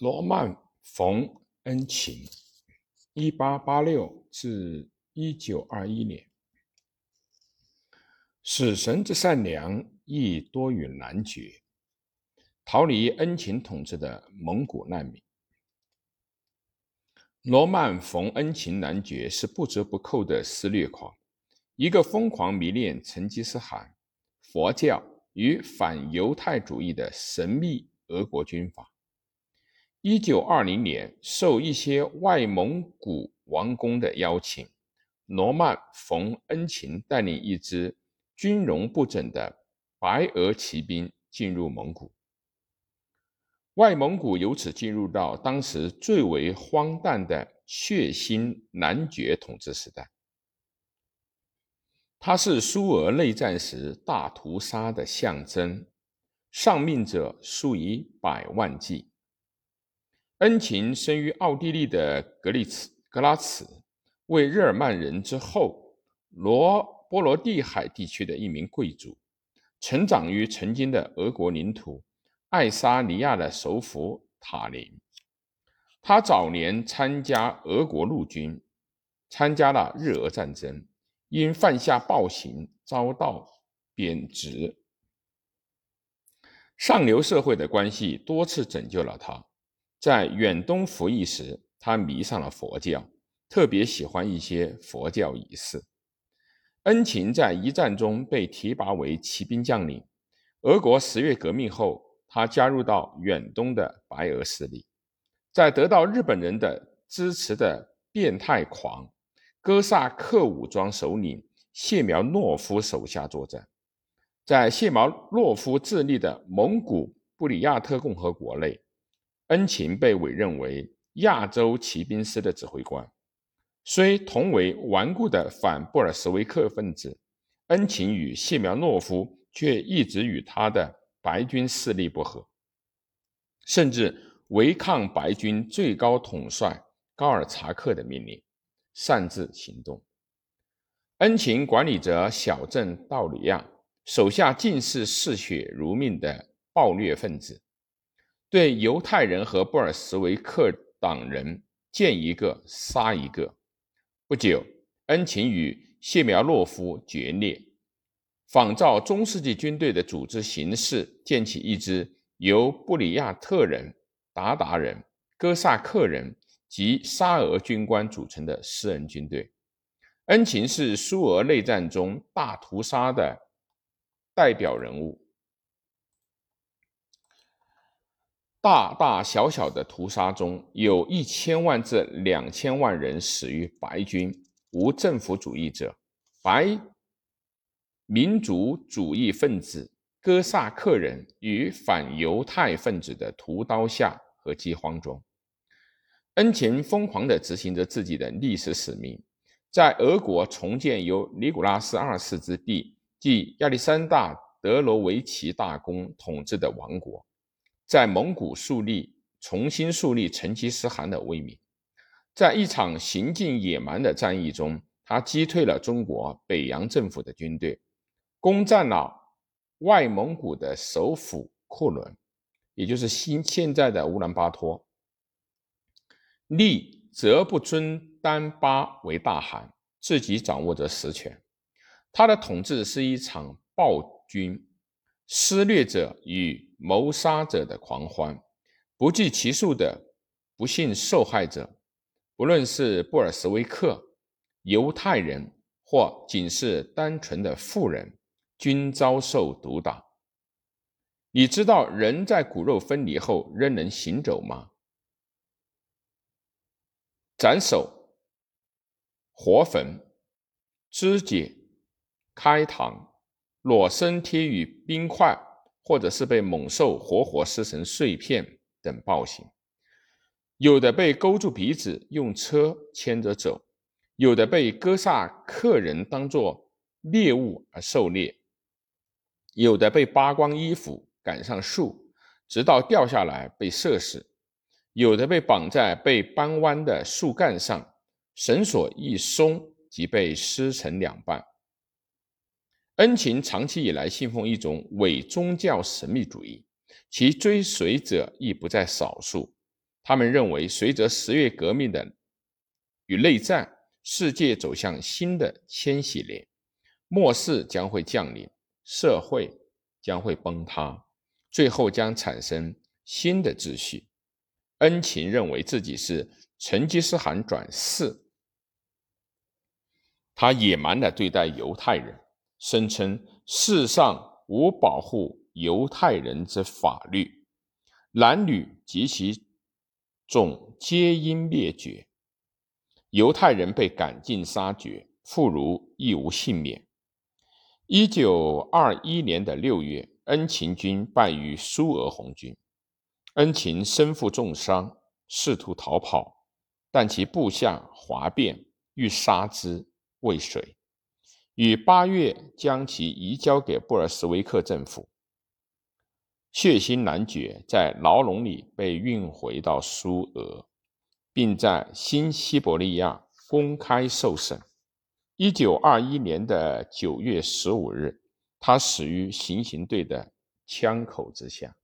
罗曼·冯·恩琴（一八八六至一九二一年），死神之善良亦多与男爵，逃离恩琴统治的蒙古难民。罗曼·冯·恩琴男爵是不折不扣的施虐狂，一个疯狂迷恋成吉思汗、佛教与反犹太主义的神秘俄国军阀。一九二零年，受一些外蒙古王公的邀请，罗曼·冯·恩琴带领一支军容不整的白俄骑兵进入蒙古。外蒙古由此进入到当时最为荒诞的血腥男爵统治时代。它是苏俄内战时大屠杀的象征，丧命者数以百万计。恩琴生于奥地利的格里茨格拉茨，为日耳曼人之后罗波罗的海地区的一名贵族，成长于曾经的俄国领土爱沙尼亚的首府塔林。他早年参加俄国陆军，参加了日俄战争，因犯下暴行遭到贬值。上流社会的关系多次拯救了他。在远东服役时，他迷上了佛教，特别喜欢一些佛教仪式。恩琴在一战中被提拔为骑兵将领。俄国十月革命后，他加入到远东的白俄势力，在得到日本人的支持的变态狂哥萨克武装首领谢苗诺夫手下作战。在谢苗诺夫自立的蒙古布里亚特共和国内。恩琴被委任为亚洲骑兵师的指挥官，虽同为顽固的反布尔什维克分子，恩琴与谢苗诺夫却一直与他的白军势力不和，甚至违抗白军最高统帅高尔察克的命令，擅自行动。恩琴管理着小镇道里亚，手下尽是嗜血如命的暴虐分子。对犹太人和布尔什维克党人见一个杀一个。不久，恩琴与谢苗洛夫决裂，仿照中世纪军队的组织形式，建起一支由布里亚特人、鞑靼人、哥萨克人及沙俄军官组成的私人军队。恩琴是苏俄内战中大屠杀的代表人物。大大小小的屠杀中，有一千万至两千万人死于白军、无政府主义者、白民族主义分子、哥萨克人与反犹太分子的屠刀下和饥荒中。恩琴疯狂地执行着自己的历史使命，在俄国重建由尼古拉斯二世之弟，即亚历山大德罗维奇大公统治的王国。在蒙古树立重新树立成吉思汗的威名，在一场行径野蛮的战役中，他击退了中国北洋政府的军队，攻占了外蒙古的首府库伦，也就是新现在的乌兰巴托，立则不尊丹巴为大汗，自己掌握着实权。他的统治是一场暴君。施虐者与谋杀者的狂欢，不计其数的不幸受害者，不论是布尔什维克、犹太人或仅是单纯的富人，均遭受毒打。你知道人在骨肉分离后仍能行走吗？斩首、活焚、肢解、开膛。裸身贴于冰块，或者是被猛兽活活撕成碎片等暴行；有的被勾住鼻子，用车牵着走；有的被哥萨克人当作猎物而狩猎；有的被扒光衣服赶上树，直到掉下来被射死；有的被绑在被扳弯的树干上，绳索一松即被撕成两半。恩琴长期以来信奉一种伪宗教神秘主义，其追随者亦不在少数。他们认为，随着十月革命的与内战，世界走向新的千禧年，末世将会降临，社会将会崩塌，最后将产生新的秩序。恩琴认为自己是成吉思汗转世，他野蛮地对待犹太人，声称世上无保护犹太人之法律，男女及其种皆应灭绝，犹太人被赶尽杀绝，妇孺亦无幸免。一九二一年的六月，恩勤军败于苏俄红军。恩勤身负重伤，试图逃跑，但其部下哗变，欲杀之未遂，于八月将其移交给布尔什维克政府。血腥男爵在牢笼里被运回到苏俄，并在新西伯利亚公开受审。一九二一年的九月十五日，他死于行刑队的枪口之下。